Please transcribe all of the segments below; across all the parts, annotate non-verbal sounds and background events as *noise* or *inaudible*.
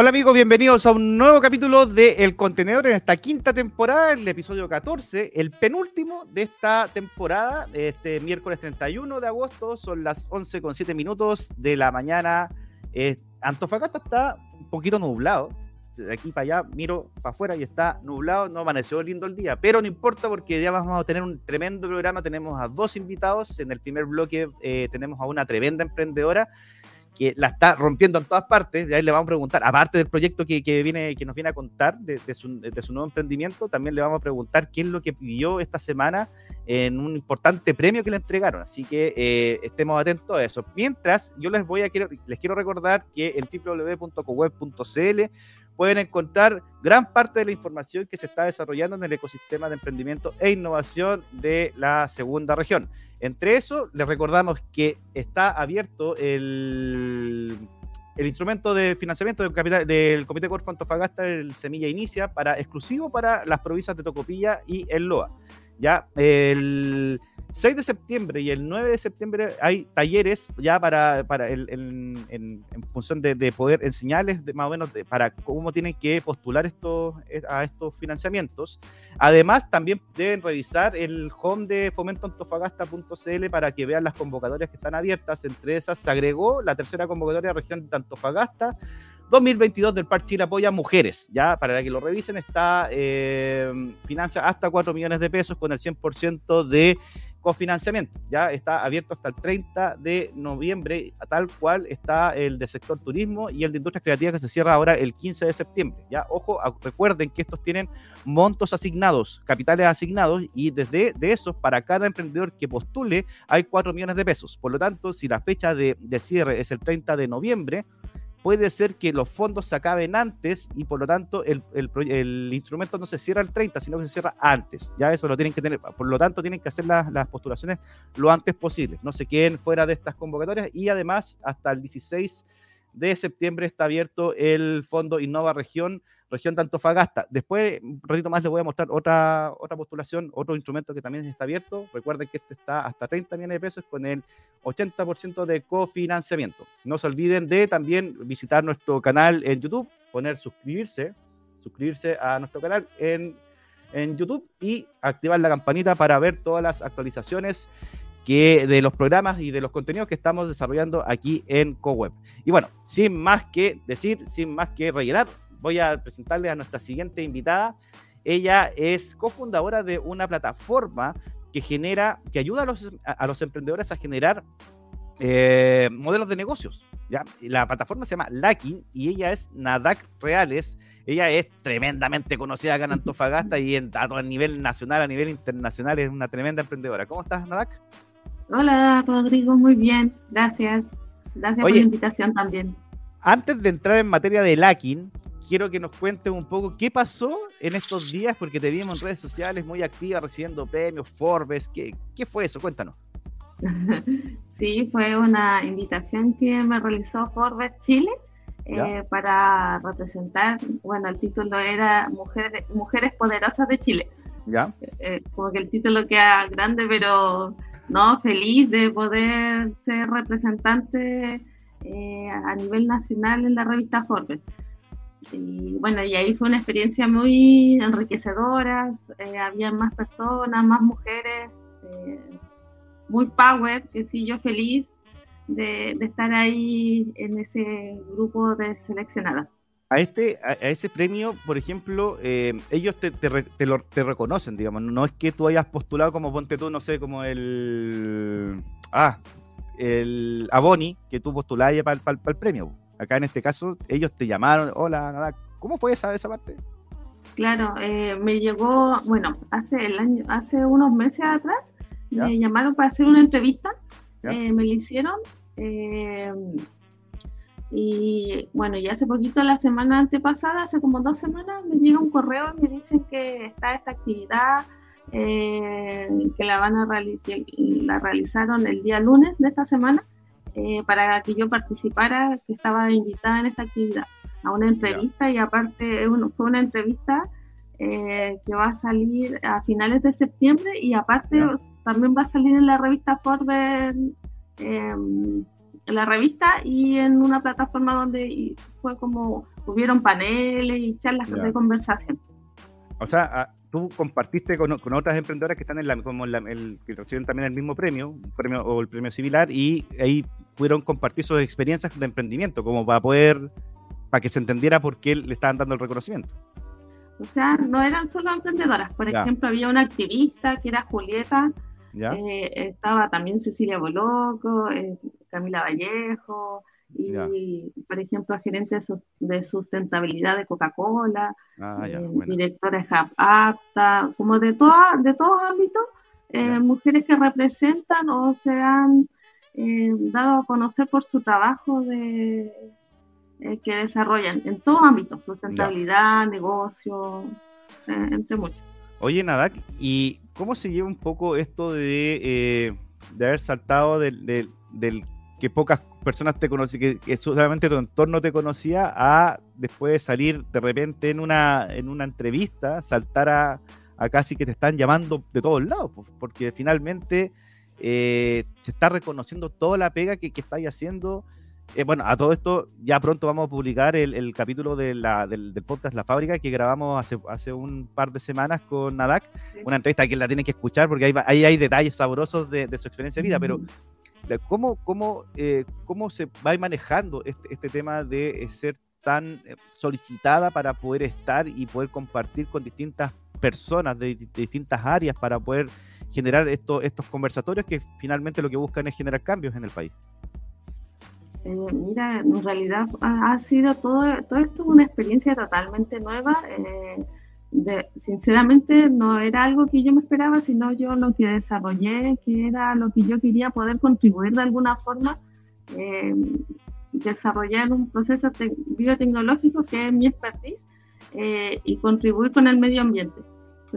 Hola amigos, bienvenidos a un nuevo capítulo de El Contenedor en esta quinta temporada, el episodio 14, el penúltimo de esta temporada, este miércoles 31 de agosto, son las 11 con 7 minutos de la mañana. Eh, Antofagasta está un poquito nublado, de aquí para allá miro para afuera y está nublado, no amaneció lindo el día, pero no importa porque ya vamos a tener un tremendo programa, tenemos a dos invitados, en el primer bloque eh, tenemos a una tremenda emprendedora que la está rompiendo en todas partes, de ahí le vamos a preguntar, aparte del proyecto que, viene, que nos viene a contar de, su, nuevo emprendimiento, también le vamos a preguntar qué es lo que pidió esta semana en un importante premio que le entregaron, así que eh, estemos atentos a eso. Mientras, yo les voy a les quiero recordar que en www.coweb.cl pueden encontrar gran parte de la información que se está desarrollando en el ecosistema de emprendimiento e innovación de la segunda región. Entre eso, les recordamos que está abierto el, el instrumento de financiamiento del, capital, del Comité Corfo Antofagasta, el Semilla Inicia, para, exclusivo para las provincias de Tocopilla y el LOA. Ya, el 6 de septiembre y el 9 de septiembre hay talleres ya para, para el, en, función de, poder enseñarles más o menos para cómo tienen que postular estos, a estos financiamientos. Además, también deben revisar el home de fomentoantofagasta.cl para que vean las convocatorias que están abiertas. Entre esas se agregó la tercera convocatoria de región de Antofagasta 2022 del Par Chile apoya mujeres, ya para que lo revisen, está eh, financia hasta 4 millones de pesos con el 100% de cofinanciamiento. Ya está abierto hasta el 30 de noviembre, tal cual está el de sector turismo y el de industrias creativas que se cierra ahora el 15 de septiembre. Ya, ojo, recuerden que estos tienen montos asignados, capitales asignados y desde de esos para cada emprendedor que postule hay 4 millones de pesos. Por lo tanto, si la fecha de, de cierre es el 30 de noviembre, puede ser que los fondos se acaben antes y por lo tanto el, el, instrumento no se cierra el 30, sino que se cierra antes. Ya eso lo tienen que tener. Por lo tanto, tienen que hacer las, las postulaciones lo antes posible. No se queden fuera de estas convocatorias y además hasta el 16 de septiembre está abierto el Fondo Innova Región región de Antofagasta. Después, un ratito más les voy a mostrar otra, otra postulación, otro instrumento que también está abierto. Recuerden que este está hasta 30 millones de pesos con el 80% de cofinanciamiento. No se olviden de también visitar nuestro canal en YouTube, poner suscribirse, suscribirse a nuestro canal en, en YouTube y activar la campanita para ver todas las actualizaciones que de los programas y de los contenidos que estamos desarrollando aquí en CoWeb. Y bueno, sin más que decir, sin más que rellenar, voy a presentarles a nuestra siguiente invitada. Ella es cofundadora de una plataforma que genera, que ayuda a los, a, los emprendedores a generar eh, modelos de negocios. ¿ya? La plataforma se llama Lacking y ella es Nadak Reales. Ella es tremendamente conocida acá en Antofagasta y en, a, nivel nacional, a nivel internacional, es una tremenda emprendedora. ¿Cómo estás, Nadak? Hola, Rodrigo, muy bien, gracias. Gracias por la invitación también. Antes de entrar en materia de Lacking, quiero que nos cuentes un poco qué pasó en estos días, porque te vimos en redes sociales muy activa recibiendo premios, Forbes. ¿Qué, qué fue eso? Cuéntanos. *laughs* Sí, fue una invitación que me realizó Forbes Chile eh, para representar, bueno, el título era Mujeres, Mujeres Poderosas de Chile. ¿Ya? Eh, como que el título queda grande, pero no, feliz de poder ser representante eh, a nivel nacional en la revista Forbes. Y bueno, y ahí fue una experiencia muy enriquecedora, eh, había más personas, más mujeres, eh, muy power, que sí, yo feliz de, estar ahí en ese grupo de seleccionadas. A, este, a, ese premio, por ejemplo, eh, ellos te, te, te, reconocen, digamos, no es que tú hayas postulado como ponte tú, no sé, como el... Ah, el Aboni, que tú postulaste para el premio. Acá en este caso, ellos te llamaron, hola, nada. ¿Cómo fue esa, esa parte? Claro, eh, me llegó, bueno, hace el año, hace unos meses atrás, me llamaron para hacer una entrevista, eh, me la hicieron, eh, y bueno, y hace poquito, la semana antepasada, hace como dos semanas, me llega un correo y me dicen que está esta actividad, que la van a realizar, la realizaron el día lunes de esta semana, eh, para que yo participara, que estaba invitada en esta actividad, a una entrevista y aparte fue una entrevista eh, que va a salir a finales de septiembre y aparte también va a salir en la revista Forbes em, en la revista y en una plataforma donde fue como hubieron paneles y charlas de conversación. O sea, ah, tú compartiste con, otras emprendedoras que están en la, como el, que reciben también el mismo premio, un premio o el premio similar, y ahí pudieron compartir sus experiencias de emprendimiento, como para poder, para que se entendiera por qué le estaban dando el reconocimiento. O sea, no eran solo emprendedoras. Por ejemplo, había una activista que era Julieta, eh, estaba también Cecilia Boloco, eh, Camila Vallejo, y por ejemplo, gerente de sustentabilidad de Coca-Cola, ah, eh, directora de Apta, como de, toda, de todos ámbitos, mujeres que representan o se han dado a conocer por su trabajo de, que desarrollan en todos ámbitos, sustentabilidad, negocio, entre muchos. Oye, Nadak, ¿y cómo se lleva un poco esto de, eh, de haber saltado del, del, que pocas personas te conocían, que, solamente tu entorno te conocía, a después de salir de repente en una, en una entrevista, saltar a, a casi que te están llamando de todos lados, porque finalmente eh, se está reconociendo toda la pega que, que estáis haciendo. Eh, bueno, a todo esto, ya pronto vamos a publicar el, capítulo de la, del, podcast La Fábrica que grabamos hace, hace un par de semanas con Nadak. Una entrevista que la tienen que escuchar porque ahí, hay detalles sabrosos de, su experiencia de vida, pero ¿cómo, cómo, eh, cómo se va manejando este, este tema de eh, ser tan solicitada para poder estar y poder compartir con distintas personas de, distintas áreas para poder generar estos conversatorios que finalmente lo que buscan es generar cambios en el país? Eh, mira, en realidad ha, sido todo, todo esto una experiencia totalmente nueva. Eh, sinceramente no era algo que yo me esperaba, sino yo lo que desarrollé, que era lo que yo quería poder contribuir de alguna forma, eh, desarrollar un proceso biotecnológico que es mi expertise y contribuir con el medio ambiente.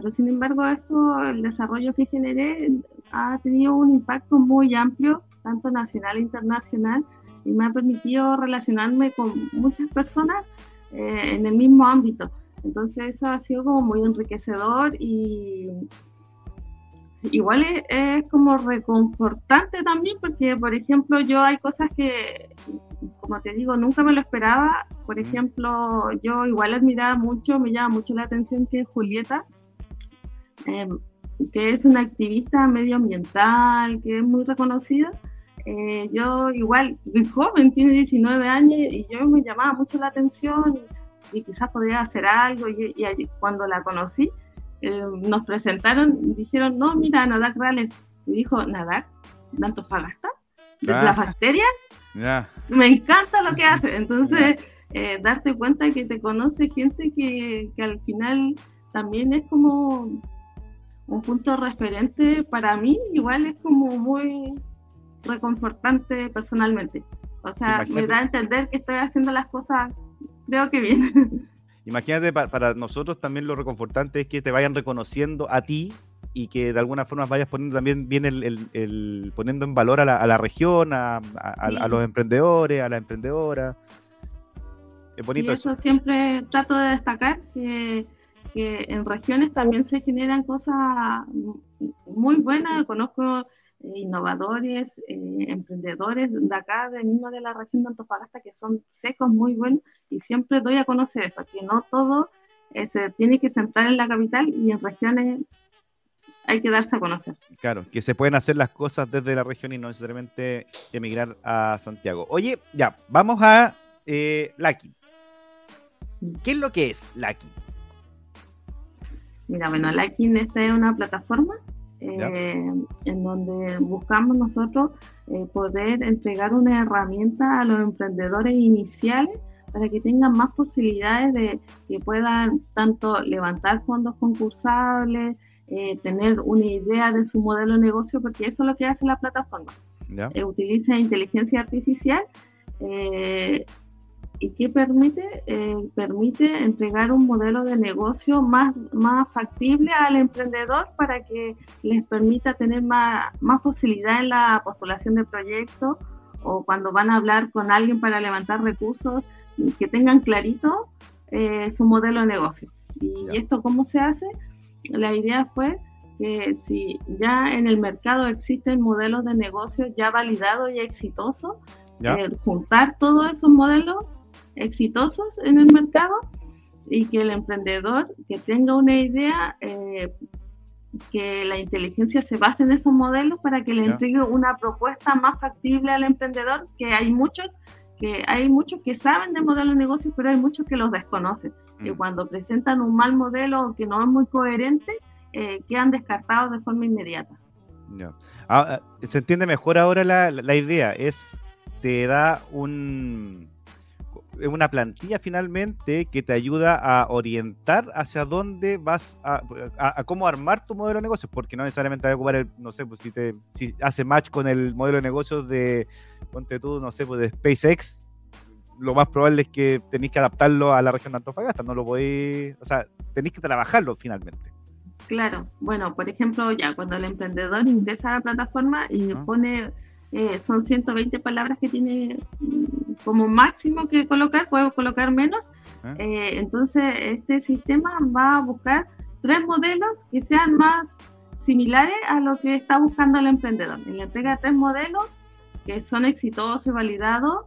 Pero sin embargo, esto, el desarrollo que generé ha tenido un impacto muy amplio, tanto nacional e internacional, y me ha permitido relacionarme con muchas personas eh, en el mismo ámbito. Entonces eso ha sido como muy enriquecedor y igual es, como reconfortante también porque, por ejemplo, yo hay cosas que, como te digo, nunca me lo esperaba. Por ejemplo, yo igual admiraba mucho, me llama mucho la atención que Julieta, em, que es una activista medioambiental, que es muy reconocida, eh, yo igual, muy joven, tiene 19 años y yo me llamaba mucho la atención y, quizás podría hacer algo y, cuando la conocí eh, nos presentaron y dijeron, no, mira, Nadak Rales, y dijo, Nadak, de Antofagasta, de ah. las bacterias, me encanta lo que *laughs* hace, entonces eh, darte cuenta que te conoce gente que, que al final también es como un punto referente para mí, igual es como muy reconfortante personalmente. O sea, me da a entender que estoy haciendo las cosas, creo que bien. *laughs* Imagínate, para, nosotros también lo reconfortante es que te vayan reconociendo a ti y que de alguna forma vayas poniendo también bien el, poniendo en valor a la, a la región, a, a, los emprendedores, a la emprendedora. Es bonito y eso. siempre trato de destacar que, que en regiones también se generan cosas muy buenas. Conozco innovadores, eh, emprendedores de acá, de mismo de la región de Antofagasta, que son secos, muy buenos, y siempre doy a conocer eso, que no todo eh, se tiene que centrar en la capital y en regiones hay que darse a conocer. Claro, que se pueden hacer las cosas desde la región y no necesariamente emigrar a Santiago. Oye, ya, vamos a eh, Laki. ¿Qué es lo que es Laki? Mira, bueno, Laki esta es una plataforma eh, en donde buscamos nosotros eh, poder entregar una herramienta a los emprendedores iniciales para que tengan más posibilidades de que puedan tanto levantar fondos concursables, eh, tener una idea de su modelo de negocio, porque eso es lo que hace la plataforma. utiliza inteligencia artificial y que permite, eh, permite entregar un modelo de negocio más, más factible al emprendedor para que les permita tener más, más posibilidad en la postulación de proyectos o cuando van a hablar con alguien para levantar recursos, que tengan clarito eh, su modelo de negocio. ¿Y esto cómo se hace? La idea fue que si ya en el mercado existen modelos de negocio ya validados y exitosos, eh, juntar todos esos modelos exitosos en el mercado y que el emprendedor que tenga una idea, eh, que la inteligencia se base en esos modelos para que le entregue una propuesta más factible al emprendedor, que hay muchos que hay muchos que saben de modelos de negocio, pero hay muchos que los desconocen. Y mm. cuando presentan un mal modelo que no es muy coherente, eh, quedan descartados de forma inmediata. Ah, eh, se entiende mejor ahora la, la idea. Es te da un una plantilla finalmente que te ayuda a orientar hacia dónde vas a, a, cómo armar tu modelo de negocios, porque no necesariamente vas a ocupar el, no sé, pues si te si hace match con el modelo de negocios de, ponte tú, no sé, pues de SpaceX, lo más probable es que tenéis que adaptarlo a la región de Antofagasta, no lo podéis, o sea, tenéis que trabajarlo finalmente. Claro, bueno, por ejemplo, ya cuando el emprendedor ingresa a la plataforma y pone eh, son 120 palabras que tiene mm, como máximo que colocar, puedo colocar menos. Ah. Eh, entonces, este sistema va a buscar tres modelos que sean más similares a lo que está buscando el emprendedor. Y le entrega tres modelos que son exitosos y validados.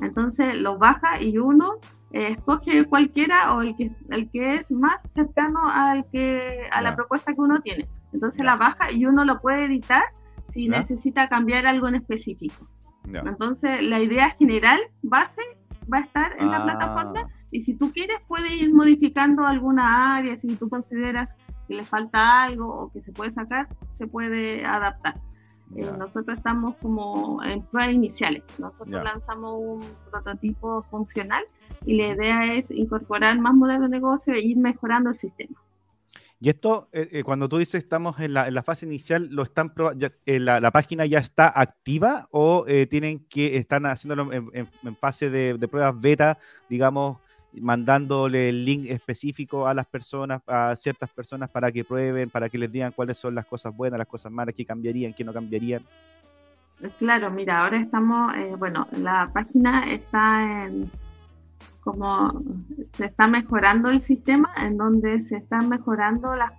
Entonces, los baja y uno eh, escoge cualquiera o el que, el que es más cercano al que, a la propuesta que uno tiene. Entonces, la baja y uno lo puede editar si necesita cambiar algo en específico. Entonces, la idea general, base, va a estar en la ah. plataforma y si tú quieres, puedes ir modificando alguna área, si tú consideras que le falta algo o que se puede sacar, se puede adaptar. Eh, nosotros estamos como en pruebas iniciales. Nosotros lanzamos un prototipo funcional y la idea es incorporar más modelos de negocio e ir mejorando el sistema. Y esto, eh, eh, cuando tú dices estamos en la, fase inicial, lo están eh, la, página ya está activa o tienen que están haciéndolo en, fase de, pruebas beta, digamos, mandándole el link específico a las personas, a ciertas personas para que prueben, para que les digan cuáles son las cosas buenas, las cosas malas, qué cambiarían, qué no cambiarían. Claro, mira, ahora estamos, bueno, la página está en como se está mejorando el sistema, en donde se están mejorando, las,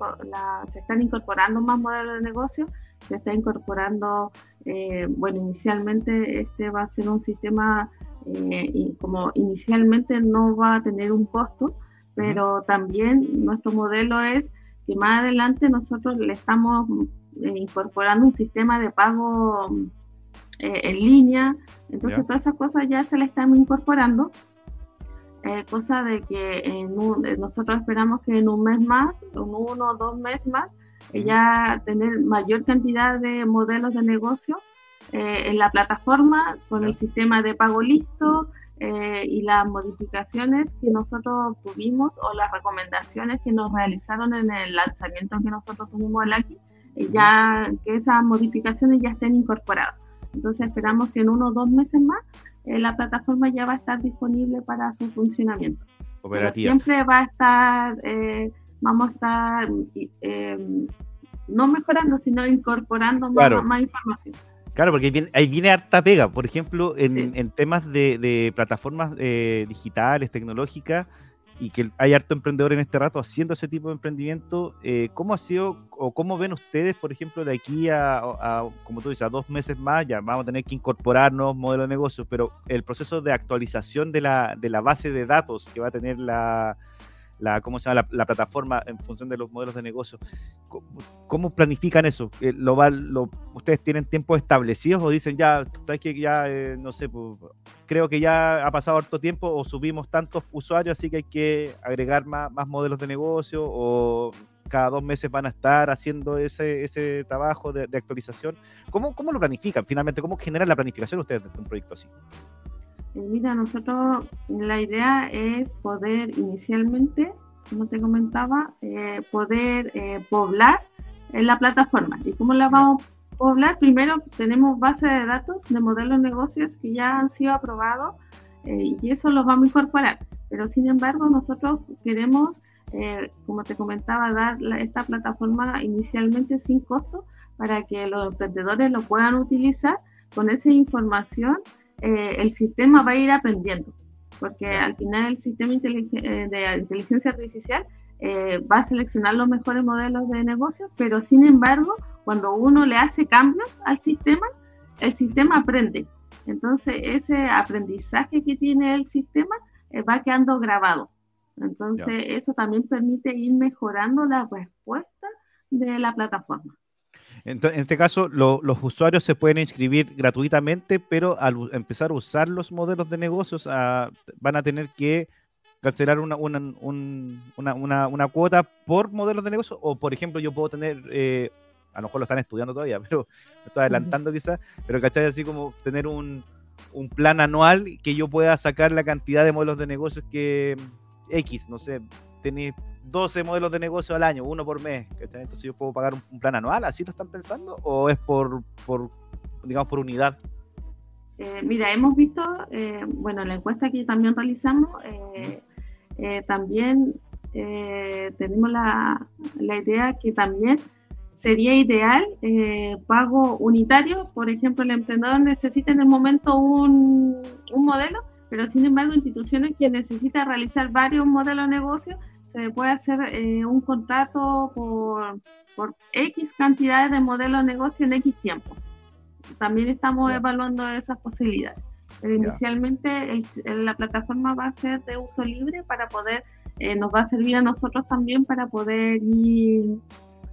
se están incorporando más modelos de negocio, se está incorporando, eh, bueno, inicialmente este va a ser un sistema, eh, y como inicialmente no va a tener un costo, pero también nuestro modelo es que más adelante nosotros le estamos eh, incorporando un sistema de pago en línea, entonces todas esas cosas ya se le están incorporando eh, cosa de que en eh, nosotros esperamos que en un mes más, en uno o dos meses más, ya tener mayor cantidad de modelos de negocio eh, en la plataforma con el sistema de pago listo y las modificaciones que nosotros tuvimos o las recomendaciones que nos realizaron en el lanzamiento que nosotros tuvimos el aquí, ya que esas modificaciones ya estén incorporadas. Entonces esperamos que en uno o dos meses más eh, la plataforma ya va a estar disponible para su funcionamiento. siempre va a estar, eh, vamos a estar eh, no mejorando, sino incorporando más, información. Claro, porque ahí viene, harta pega. Por ejemplo, en, temas de, plataformas digitales, tecnológicas, y que hay harto emprendedor en este rato haciendo ese tipo de emprendimiento. Eh, ¿Cómo ha sido o cómo ven ustedes, por ejemplo, de aquí a, como tú dices, a dos meses más, ya vamos a tener que incorporar nuevos modelos de negocio, pero el proceso de actualización de la, de la base de datos que va a tener la, la, ¿cómo se llama? La, plataforma en función de los modelos de negocio. ¿Cómo, planifican eso? Eh, ¿Lo, lo, ¿Ustedes tienen tiempos establecidos o dicen ya, sabes que ya, eh, no sé, pues, creo que ya ha pasado harto tiempo o subimos tantos usuarios, así que hay que agregar más, más modelos de negocio o cada dos meses van a estar haciendo ese, ese trabajo de, actualización. ¿Cómo, ¿Cómo, lo planifican finalmente? ¿Cómo generan la planificación ustedes de un proyecto así? Mira, nosotros la idea es poder inicialmente, como te comentaba, eh, poder eh, poblar en la plataforma. ¿Y cómo la vamos a poblar? Primero tenemos base de datos de modelos de negocios que ya han sido aprobados eh, y eso lo vamos a incorporar. Pero sin embargo, nosotros queremos, como te comentaba, dar esta plataforma inicialmente sin costo para que los emprendedores lo puedan utilizar con esa información eh, el sistema va a ir aprendiendo, porque al final el sistema eh, de inteligencia artificial eh, va a seleccionar los mejores modelos de negocio, pero sin embargo, cuando uno le hace cambios al sistema, el sistema aprende. Entonces, ese aprendizaje que tiene el sistema eh, va quedando grabado. Entonces, eso también permite ir mejorando la respuesta de la plataforma. En este caso, los usuarios se pueden inscribir gratuitamente, pero al empezar a usar los modelos de negocios ah, van a tener que cancelar una, una, una, una, cuota por modelos de negocio o, por ejemplo, yo puedo tener, eh, a lo mejor lo están estudiando todavía, *laughs* pero me estoy adelantando quizás, pero ¿cachai? Así como tener un, un plan anual que yo pueda sacar la cantidad de modelos de negocios que X, no sé, tenéis 12 modelos de negocio al año, uno por mes, Entonces yo puedo pagar un, plan anual, ¿así lo están pensando? ¿O es por, por digamos, por unidad? Eh, mira, hemos visto, eh, bueno, la encuesta que también realizamos, eh, eh, también eh, tenemos la, la, idea que también sería ideal eh, pago unitario, por ejemplo, el emprendedor necesita en el momento un, un modelo, pero sin embargo instituciones que necesitan realizar varios modelos de negocio, se puede hacer un contrato por, por X cantidades de modelos de negocio en X tiempo. También estamos evaluando esas posibilidades. Pero inicialmente la plataforma va a ser de uso libre para poder, eh, nos va a servir a nosotros también para poder ir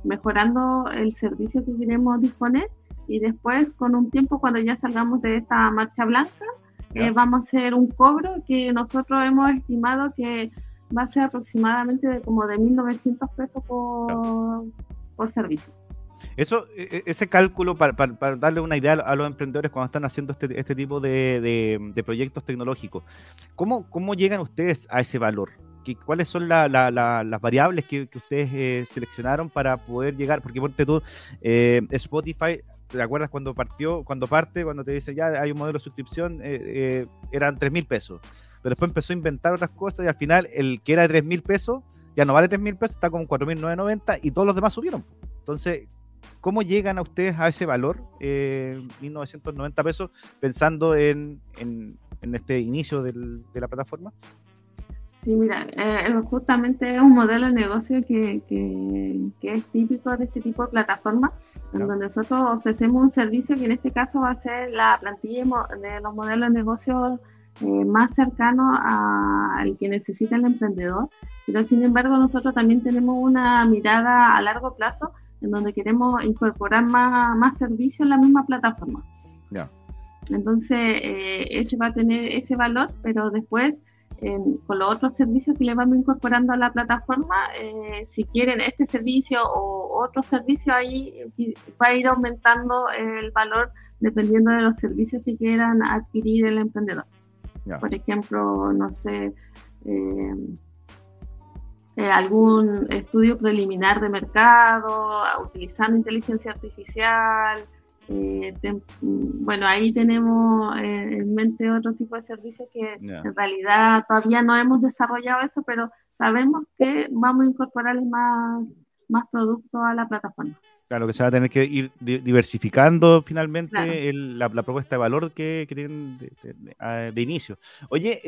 mejorando el servicio que queremos disponer y después con un tiempo cuando ya salgamos de esta marcha blanca eh, vamos a hacer un cobro que nosotros hemos estimado que va a ser aproximadamente de como de 1.900 pesos por, por servicio. Eso, e, e, ese cálculo, para, darle una idea a los emprendedores cuando están haciendo este, este tipo de, proyectos tecnológicos, ¿cómo, ¿cómo llegan ustedes a ese valor? ¿Cuáles son las variables que, ustedes eh, seleccionaron para poder llegar? Porque ponte tú, eh, Spotify, ¿te acuerdas cuando partió, cuando parte, cuando te dice ya hay un modelo de suscripción, eh, eran 3 mil pesos? Pero después empezó a inventar otras cosas y al final el que era de 3 mil pesos ya no vale 3 mil pesos, está como 4.990 y todos los demás subieron. Entonces, ¿Cómo llegan a ustedes a ese valor, eh, 1.990 pesos, pensando en, en, este inicio del, de la plataforma? Sí, mira, eh, justamente es un modelo de negocio que, que, es típico de este tipo de plataformas, en donde nosotros ofrecemos un servicio que en este caso va a ser la plantilla de los modelos de negocio eh, más cercano al que necesita el emprendedor, pero sin embargo nosotros también tenemos una mirada a largo plazo en donde queremos incorporar más, más servicios en la misma plataforma. Entonces, eh, ese va a tener ese valor, pero después, con los otros servicios que le vamos incorporando a la plataforma, eh, si quieren este servicio o otro servicio, ahí va a ir aumentando el valor dependiendo de los servicios que quieran adquirir el emprendedor. Por ejemplo, no sé, eh, eh, algún estudio preliminar de mercado, utilizando inteligencia artificial. Eh, bueno, ahí tenemos eh, en mente otro tipo de servicios que en realidad todavía no hemos desarrollado eso, pero sabemos que vamos a incorporar más, más productos a la plataforma. Claro, que se va a tener que ir diversificando finalmente la, propuesta de valor que, tienen de, inicio. Oye,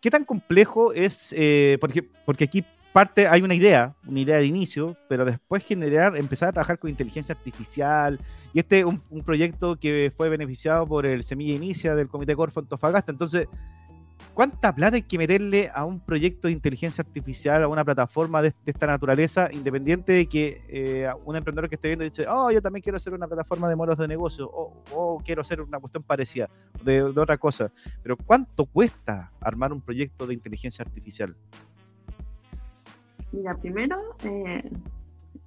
¿qué tan complejo es? porque, porque aquí parte hay una idea, una idea de inicio, pero después generar, empezar a trabajar con inteligencia artificial. Y este es un, proyecto que fue beneficiado por el Semilla Inicia del Comité Corfo Antofagasta. Entonces, ¿cuánta plata hay que meterle a un proyecto de inteligencia artificial, a una plataforma de, esta naturaleza, independiente de que eh, un emprendedor que esté viendo dice, oh, yo también quiero hacer una plataforma de modelos de negocio, o quiero hacer una cuestión parecida, de otra cosa? Pero ¿cuánto cuesta armar un proyecto de inteligencia artificial? Mira, primero, eh,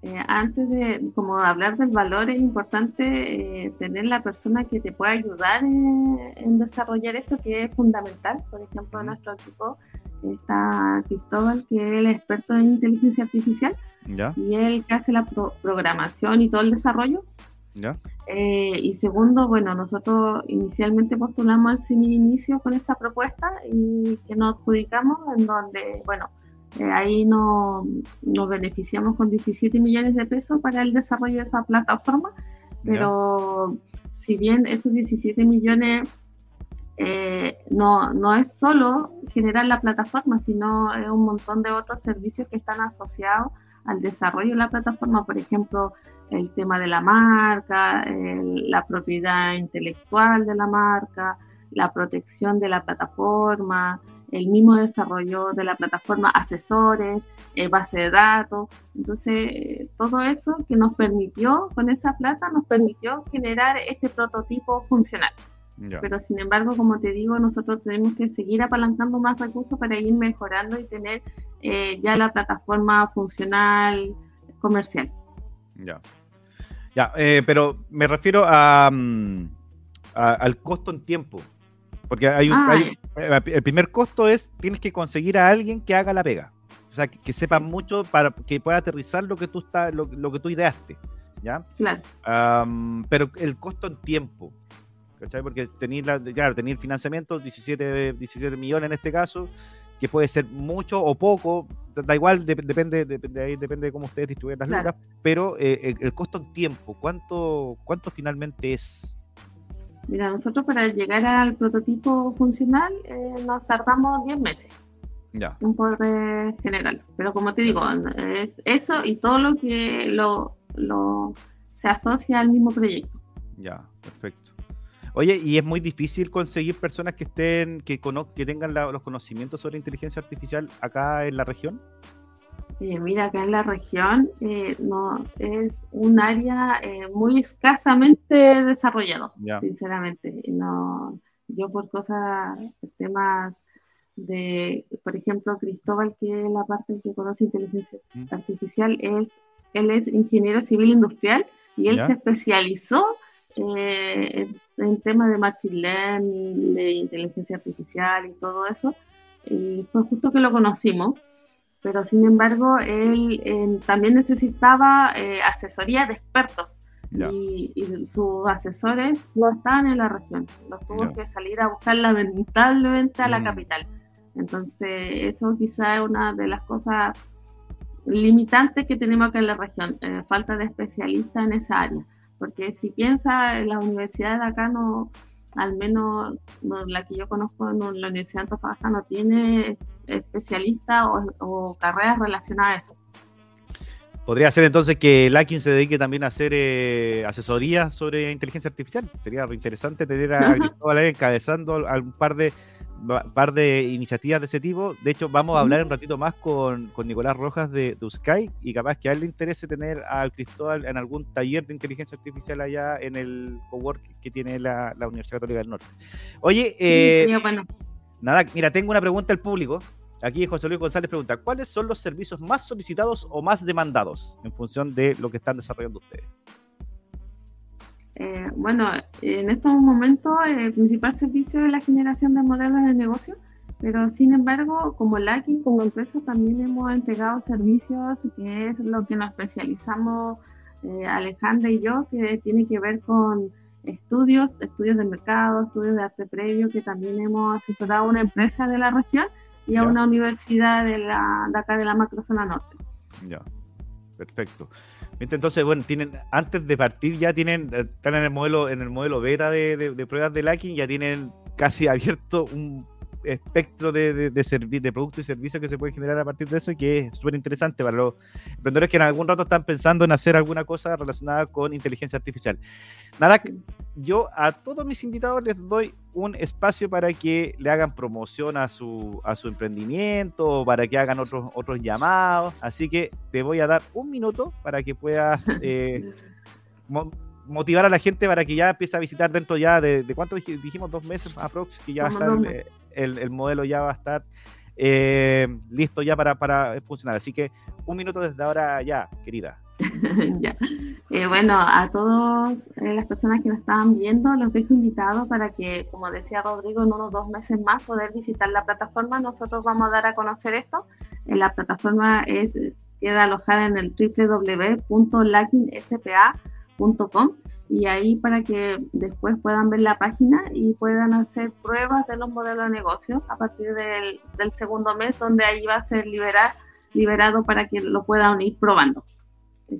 eh, antes de como hablar del valor, es importante eh, tener la persona que te pueda ayudar en desarrollar esto, que es fundamental. Por ejemplo, en nuestro equipo está Cristóbal, que es el experto en inteligencia artificial, y él que hace la programación y todo el desarrollo. y segundo, bueno, nosotros inicialmente postulamos al inicio con esta propuesta y que nos adjudicamos en donde, bueno, eh, ahí no, nos beneficiamos con 17 millones de pesos para el desarrollo de esa plataforma, pero si bien esos 17 millones eh, no, no es solo generar la plataforma, sino es un montón de otros servicios que están asociados al desarrollo de la plataforma, por ejemplo, el tema de la marca, la propiedad intelectual de la marca, la protección de la plataforma, el mismo desarrollo de la plataforma, asesores, eh, base de datos. Entonces, todo eso que nos permitió, con esa plata, nos permitió generar este prototipo funcional. Pero sin embargo, como te digo, nosotros tenemos que seguir apalancando más recursos para ir mejorando y tener eh, ya la plataforma funcional comercial. Ya. Ya, eh, pero me refiero a, mm, al costo en tiempo. Porque hay un, ah, eh, el primer costo es tienes que conseguir a alguien que haga la pega. O sea, que, sepa mucho para que pueda aterrizar lo que tú está, lo, que tú ideaste. ¿Ya? Claro. pero el costo en tiempo. ¿Cachai? Porque tenéis claro, tener financiamiento, 17, 17 millones en este caso, que puede ser mucho o poco, da igual, depende, depende, ahí depende de cómo ustedes distribuyen las lucas, pero eh, el, costo en tiempo, ¿cuánto, ¿cuánto finalmente es? Mira, nosotros para llegar al prototipo funcional eh, nos tardamos 10 meses. Ya. Un poder general. Pero como te digo, es eso y todo lo que lo, lo se asocia al mismo proyecto. Ya, perfecto. Oye, y es muy difícil conseguir personas que estén, que, que tengan los conocimientos sobre inteligencia artificial acá en la región. Eh, mira, acá en la región eh, no es un área eh, muy escasamente desarrollado, sinceramente. No, yo por cosas, temas de, por ejemplo, Cristóbal, que es la parte que conoce inteligencia mm. artificial, es, él es ingeniero civil industrial y él se especializó eh, en temas de machine learning, de inteligencia artificial y todo eso. Y fue justo que lo conocimos, pero sin embargo él también necesitaba eh, asesoría de expertos. Y, sus asesores no estaban en la región, los tuvo que salir a buscar lamentablemente a la mm. capital. Entonces, eso quizá es una de las cosas limitantes que tenemos acá en la región, eh, falta de especialistas en esa área porque si piensa en las universidades de acá no, al menos la que yo conozco en la Universidad de Antofagasta no tiene especialistas o, carreras relacionadas a eso. Podría ser entonces que Lakin se dedique también a hacer eh, asesoría sobre inteligencia artificial. Sería interesante tener a Cristóbal encabezando un par de par de iniciativas de ese tipo. De hecho, vamos a hablar un ratito más con, con Nicolás Rojas de, de y capaz que a él le interese tener al Cristóbal en algún taller de inteligencia artificial allá en el cowork que tiene la, Universidad Católica del Norte. Oye, eh, nada, mira, tengo una pregunta al público. Aquí José Luis González pregunta, ¿cuáles son los servicios más solicitados o más demandados en función de lo que están desarrollando ustedes? Eh, bueno, en estos momentos el principal servicio es la generación de modelos de negocio, pero sin embargo, como LACI, como empresa, también hemos entregado servicios que es lo que nos especializamos eh, Alejandra y yo, que tiene que ver con estudios, estudios de mercado, estudios de arte previo, que también hemos asesorado a una empresa de la región y a una universidad de, la, de acá de la macrozona norte. Ya, perfecto. Entonces, bueno, tienen, antes de partir ya tienen, eh, están en el modelo, en el modelo beta de, de, pruebas de Lacking, ya tienen casi *laughs* abierto un espectro de, de, de, de productos y servicios que se pueden generar a partir de eso y que es súper interesante para los emprendedores que en algún rato están pensando en hacer alguna cosa relacionada con inteligencia artificial. Nada, yo a todos mis invitados les doy un espacio para que le hagan promoción a su, a su emprendimiento, para que hagan otros, otros llamados. Así que te voy a dar un minuto para que puedas *laughs* eh, motivar a la gente para que ya empiece a visitar dentro ya de, de cuánto dijimos, dos meses aprox, que ya va a estar el, modelo ya va a estar eh, listo ya para, para funcionar. Así que un minuto desde ahora ya, querida. *laughs* ya. Eh, bueno, a todas eh, las personas que nos estaban viendo, los dejo invitados para que, como decía Rodrigo, en unos dos meses más poder visitar la plataforma. Nosotros vamos a dar a conocer esto. la plataforma es, queda alojada en el www.lackingspa.com y ahí para que después puedan ver la página y puedan hacer pruebas de los modelos de negocio a partir del, segundo mes, donde ahí va a ser liberar, liberado para que lo puedan ir probando.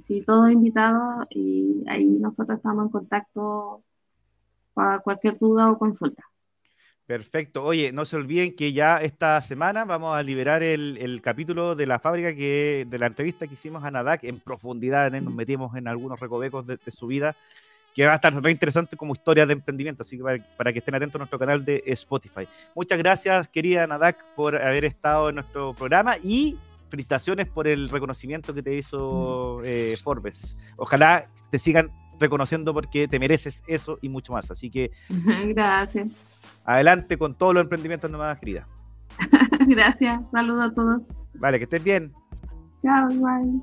Sí, todo invitado y ahí nosotros estamos en contacto para cualquier duda o consulta. Perfecto. Oye, no se olviden que ya esta semana vamos a liberar el, capítulo de la fábrica que de la entrevista que hicimos a Nadak en profundidad, nos metimos en algunos recovecos de, su vida, que va a estar muy interesante como historia de emprendimiento, así que para, que estén atentos a nuestro canal de Spotify. Muchas gracias, querida Nadak, por haber estado en nuestro programa y felicitaciones por el reconocimiento que te hizo eh, Forbes. Ojalá te sigan reconociendo porque te mereces eso y mucho más. Así que... *laughs* Gracias adelante con todos los emprendimientos nomás, querida. *laughs* Gracias, saludos a todos. Vale, que estés bien. Chao, igual.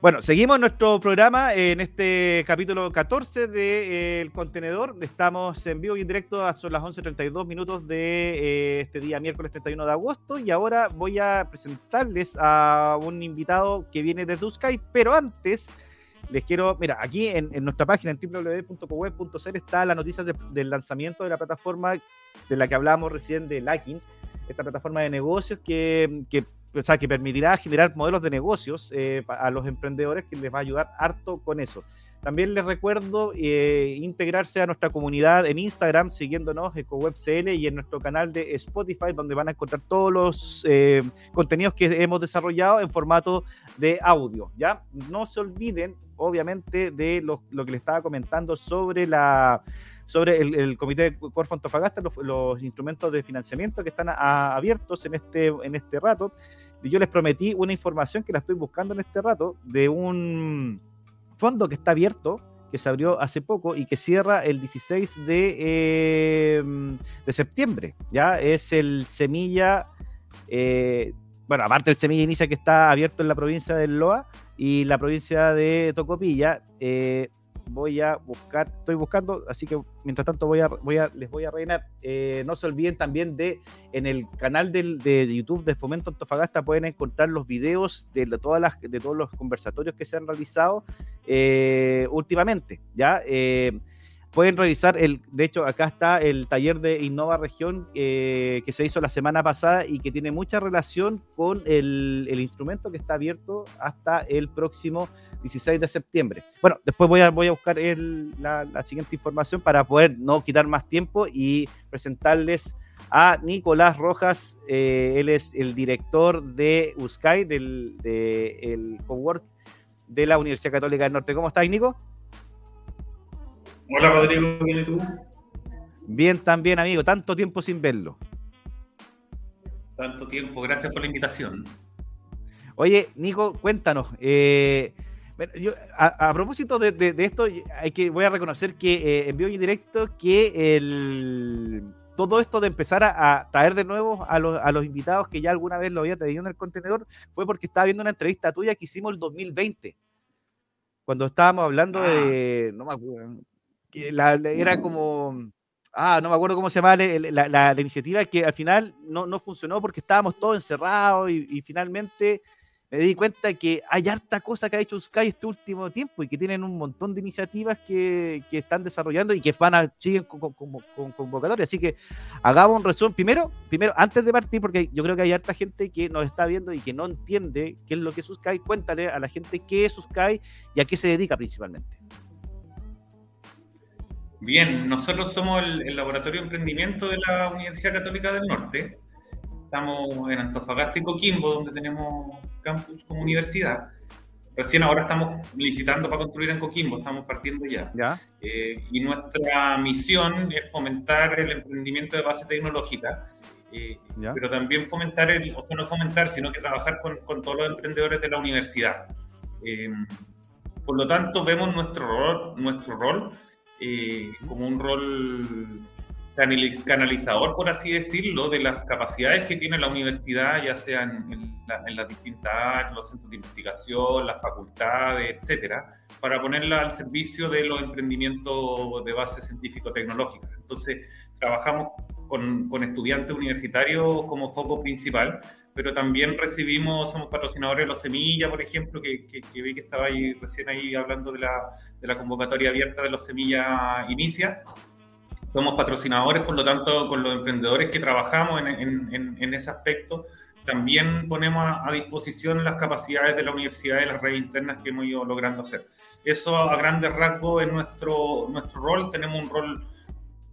Bueno, seguimos nuestro programa en este capítulo 14 de El Contenedor. Estamos en vivo y en directo a son las 11.32 minutos de eh, este día, miércoles 31 de agosto. Y ahora voy a presentarles a un invitado que viene desde Skype, pero antes les quiero, mira, aquí en, nuestra página en www.poweb.cl está la noticia del lanzamiento de la plataforma de la que hablábamos recién de Lacking, esta plataforma de negocios que, o sea, que permitirá generar modelos de negocios eh, a los emprendedores que les va a ayudar harto con eso. También les recuerdo eh, integrarse a nuestra comunidad en Instagram, siguiéndonos EcoWebCL y en nuestro canal de Spotify, donde van a encontrar todos los eh, contenidos que hemos desarrollado en formato de audio. ¿ya? No se olviden, obviamente, de lo, que les estaba comentando sobre la sobre el, Comité de Corfo Antofagasta, los, instrumentos de financiamiento que están abiertos en este, en este rato. Y yo les prometí una información que la estoy buscando en este rato de un fondo que está abierto, que se abrió hace poco y que cierra el 16 de, em, de septiembre. Ya es el Semilla, eh, bueno, aparte del Semilla Inicia que está abierto en la provincia del Loa y la provincia de Tocopilla. Eh, voy a buscar, estoy buscando, así que mientras tanto voy a, voy a, les voy a rellenar. Eh, no se olviden también de en el canal de YouTube de Fomento Antofagasta pueden encontrar los videos de, todas las, de todos los conversatorios que se han realizado eh, últimamente. ¿ya? Eh, pueden revisar, el, de hecho acá está el taller de Innova Región que se hizo la semana pasada y que tiene mucha relación con el, el instrumento que está abierto hasta el próximo 16 de septiembre. Bueno, después voy a, voy a buscar la, siguiente información para poder no quitar más tiempo y presentarles a Nicolás Rojas. Eh, él es el director de USCAI, del de, el Cowork de la Universidad Católica del Norte. ¿Cómo estás, Nico? Hola, Rodrigo. ¿Bien y tú? Bien, también, amigo. Tanto tiempo sin verlo. Tanto tiempo. Gracias por la invitación. Oye, Nico, cuéntanos. Eh, a, propósito de, esto, hay que, voy a reconocer que eh, en vivo y directo que el, todo esto de empezar a, traer de nuevo a los, a los, invitados que ya alguna vez lo había tenido en el contenedor fue porque estaba viendo una entrevista tuya que hicimos el 2020, cuando estábamos hablando de, ah. no me acuerdo, que era como, ah, no me acuerdo cómo se llama la, la, iniciativa, que al final no, no, funcionó porque estábamos todos encerrados y, y finalmente me di cuenta que hay harta cosa que ha hecho Sky este último tiempo y que tienen un montón de iniciativas que, están desarrollando y que van a seguir con, convocatoria. Así que hagamos un resumen. Primero, primero, antes de partir, porque yo creo que hay harta gente que nos está viendo y que no entiende qué es lo que es Sky, cuéntale a la gente qué es Sky y a qué se dedica principalmente. Bien, nosotros somos el Laboratorio de Emprendimiento de la Universidad Católica del Norte estamos en Antofagasta y Coquimbo, donde tenemos campus como universidad. Recién ahora estamos licitando para construir en Coquimbo, estamos partiendo ya. Eh, y nuestra misión es fomentar el emprendimiento de base tecnológica, eh, pero también fomentar, el, o sea, no fomentar, sino que trabajar con, con todos los emprendedores de la universidad. Eh, por lo tanto, vemos nuestro rol, nuestro rol como un rol canalizador, por así decirlo, de las capacidades que tiene la universidad, ya sean en, las distintas áreas, los centros de investigación, las facultades, etcétera, para ponerla al servicio de los emprendimientos de base científico-tecnológica. Entonces, trabajamos con, con, estudiantes universitarios como foco principal, pero también recibimos, somos patrocinadores de los Semillas, por ejemplo, que, que, que vi que estaba ahí recién ahí hablando de la, de la convocatoria abierta de los Semillas Inicia somos patrocinadores, por lo tanto, con los emprendedores que trabajamos en, ese aspecto, también ponemos a, disposición las capacidades de la universidad y las redes internas que hemos ido logrando hacer. Eso a grandes rasgos es nuestro, nuestro rol. Tenemos un rol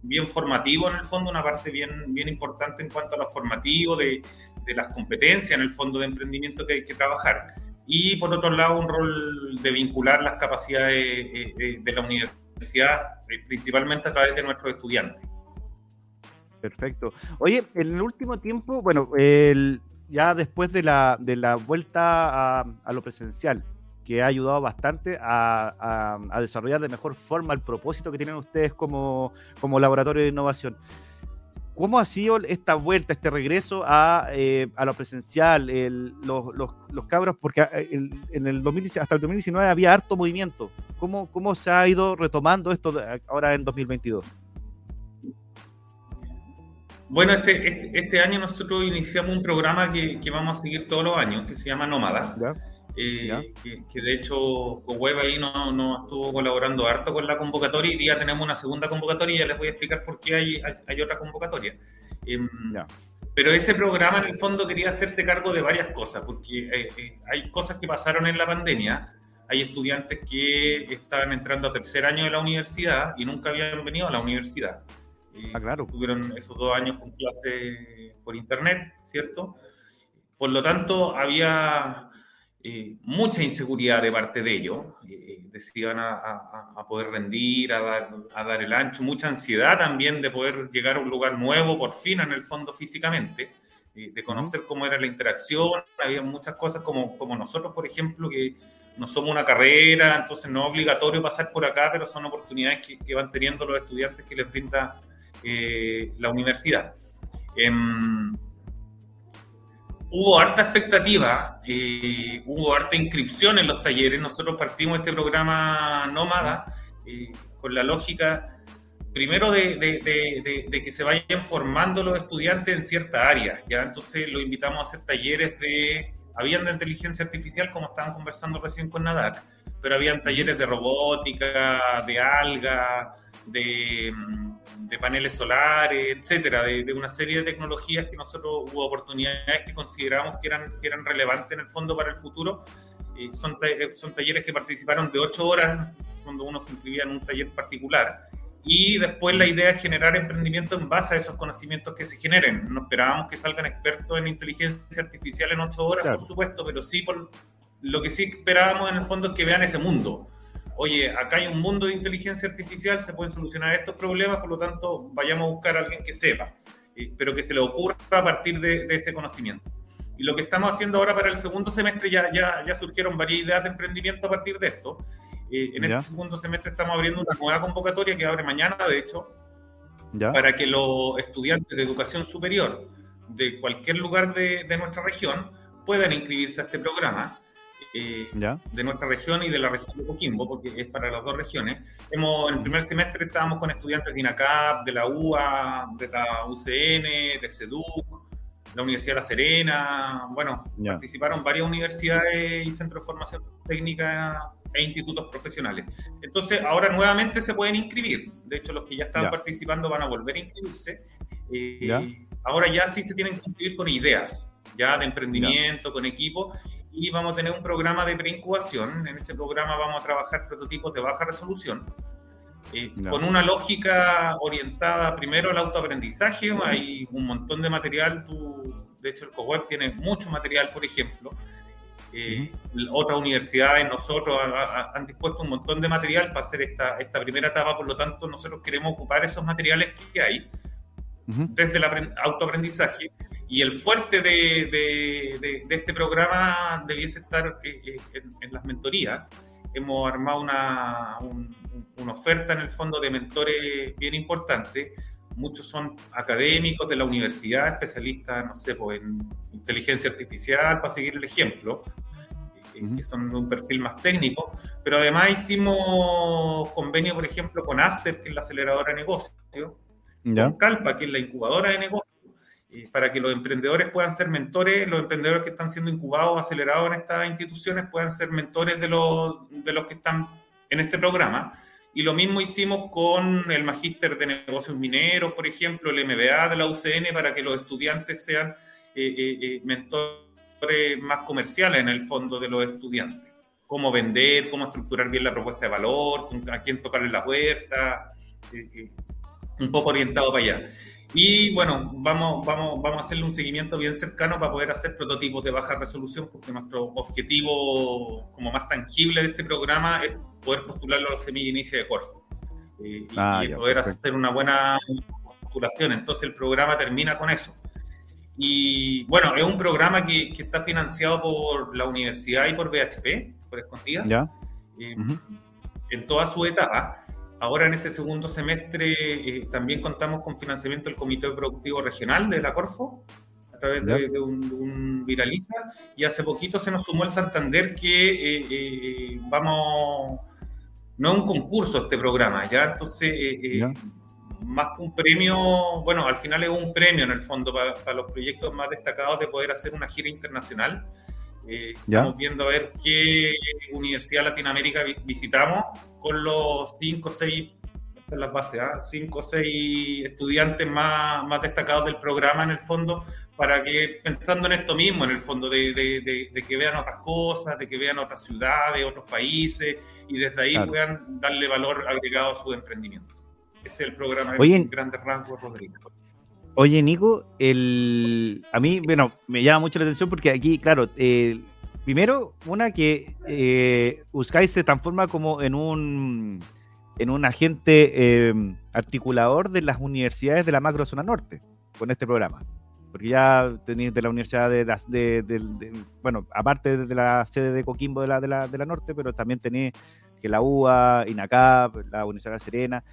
bien formativo en el fondo, una parte bien, bien importante en cuanto a lo formativo, de, de las competencias en el fondo de emprendimiento que hay que trabajar. Y por otro lado, un rol de vincular las capacidades eh, eh, de la universidad, principalmente a través de nuestros estudiantes. Perfecto. Oye, en el último tiempo, bueno, ya después de la, de la vuelta a, lo presencial, que ha ayudado bastante a, desarrollar de mejor forma el propósito que tienen ustedes como laboratorio de innovación. ¿Cómo ha sido esta vuelta, este regreso a, eh, a lo presencial, los, los, los, cabros? Porque eh, en el 2019, hasta el 2019 había harto movimiento. ¿Cómo, ¿Cómo se ha ido retomando esto ahora en 2022? Bueno, este, este, este, año nosotros iniciamos un programa que, que, vamos a seguir todos los años, que se llama Nómada. Eh, que, de hecho web ahí no, no, estuvo colaborando harto con la convocatoria y ya tenemos una segunda convocatoria y ya les voy a explicar por qué hay, hay, otra convocatoria. Em, pero ese programa en el fondo quería hacerse cargo de varias cosas, porque eh, eh, hay cosas que pasaron en la pandemia, hay estudiantes que estaban entrando a tercer año de la universidad y nunca habían venido a la universidad. Ah, claro. Tuvieron esos dos años con clase por internet, ¿cierto? Por lo tanto, había eh, mucha inseguridad de parte de ellos, eh, decían a, a, poder rendir, a dar, a dar el ancho, mucha ansiedad también de poder llegar a un lugar nuevo, por fin, en el fondo físicamente, eh, de conocer cómo era la interacción, había muchas cosas como, como nosotros, por ejemplo, que no somos una carrera, entonces no es obligatorio pasar por acá, pero son oportunidades que, que van teniendo los estudiantes que les brinda la universidad. Hubo harta expectativa, eh, hubo harta inscripción en los talleres. Nosotros partimos este programa Nómada eh, con la lógica, primero, de, que se vayan formando los estudiantes en ciertas áreas. ¿ya? Entonces lo invitamos a hacer talleres de, habían de inteligencia artificial, como estaban conversando recién con Nadak, pero habían talleres de robótica, de alga, de mm, de paneles solares, etcétera, de, una serie de tecnologías que nosotros hubo oportunidades que consideramos que eran, que eran relevantes en el fondo para el futuro. Eh, son, son talleres que participaron de ocho horas cuando uno se inscribía en un taller particular. Y después la idea es generar emprendimiento en base a esos conocimientos que se generen. No esperábamos que salgan expertos en inteligencia artificial en ocho horas, por supuesto, pero sí por lo que sí esperábamos en el fondo es que vean ese mundo oye, acá hay un mundo de inteligencia artificial, se pueden solucionar estos problemas, por lo tanto, vayamos a buscar a alguien que sepa, eh, pero que se le ocurra a partir de, ese conocimiento. Y lo que estamos haciendo ahora para el segundo semestre, ya, ya, ya surgieron varias ideas de emprendimiento a partir de esto. Eh, en este segundo semestre estamos abriendo una nueva convocatoria que abre mañana, de hecho, para que los estudiantes de educación superior de cualquier lugar de, de nuestra región puedan inscribirse a este programa eh, de nuestra región y de la región de Coquimbo, porque es para las dos regiones. Hemos, en el primer semestre estábamos con estudiantes de INACAP, de la UA, de la UCN, de CEDUC, la Universidad de La Serena. Bueno, participaron varias universidades y centros de formación técnica e institutos profesionales. Entonces, ahora nuevamente se pueden inscribir. De hecho, los que ya estaban participando van a volver a inscribirse. Eh, ahora ya sí se tienen que inscribir con ideas, ya de emprendimiento, con equipo y vamos a tener un programa de preincubación. En ese programa vamos a trabajar prototipos de baja resolución, eh, con una lógica orientada primero al autoaprendizaje. Hay un montón de material, tú, de hecho el COWEB tiene mucho material, por ejemplo. Eh, otras universidades, nosotros han dispuesto un montón de material para hacer esta, esta primera etapa, por lo tanto nosotros queremos ocupar esos materiales que hay desde el autoaprendizaje y el fuerte de, de, este programa debiese estar eh, eh, en, las mentorías. Hemos armado una, una oferta en el fondo de mentores bien importante. Muchos son académicos de la universidad, especialistas, no sé, pues, en inteligencia artificial, para seguir el ejemplo, eh, que son de un perfil más técnico. Pero además hicimos convenio, por ejemplo, con Aster, que es la aceleradora de negocio, con Calpa, que es la incubadora de para que los emprendedores puedan ser mentores, los emprendedores que están siendo incubados, acelerados en estas instituciones, puedan ser mentores de los, de los que están en este programa. Y lo mismo hicimos con el Magíster de Negocios Mineros, por ejemplo, el MBA de la UCN, para que los estudiantes sean eh, eh, eh, mentores más comerciales en el fondo de los estudiantes. Cómo vender, cómo estructurar bien la propuesta de valor, a quién tocarle la puerta un poco orientado para allá. Y bueno, vamos, vamos, vamos a hacerle un seguimiento bien cercano para poder hacer prototipos de baja resolución, porque nuestro objetivo como más tangible de este programa es poder postularlo a los semilla inicia de Corfo eh, y, ah, poder hacer una buena postulación. Entonces el programa termina con eso. Y bueno, es un programa que, que está financiado por la universidad y por BHP, por escondida, ¿Ya? Eh, en toda su etapa. Ahora en este segundo semestre eh, también contamos con financiamiento del Comité Productivo Regional de la Corfo a través de, un, Viraliza. Y hace poquito se nos sumó el Santander que eh, eh, vamos, no es un concurso este programa, ya entonces más que un premio, bueno, al final es un premio en el fondo para, para los proyectos más destacados de poder hacer una gira internacional eh, estamos viendo a ver qué universidad Latinoamérica visitamos con los 5 o 6 las bases, ¿ah? cinco o seis estudiantes más, más destacados del programa en el fondo, para que pensando en esto mismo, en el fondo, de, de, que vean otras cosas, de que vean otras ciudades, otros países, y desde ahí puedan darle valor agregado a su emprendimiento. Ese es el programa en grandes rasgos, Rodrigo. Oye, Nico, el, a mí, bueno, me llama mucho la atención porque aquí, claro, primero, una que eh, se transforma como en un, en un agente em, articulador de las universidades de la macro zona norte con este programa. Porque ya tenéis de la universidad de, de, bueno, aparte de la sede de Coquimbo de la, de la, de la norte, pero también tenéis que la UA, INACAP, la Universidad de Serena.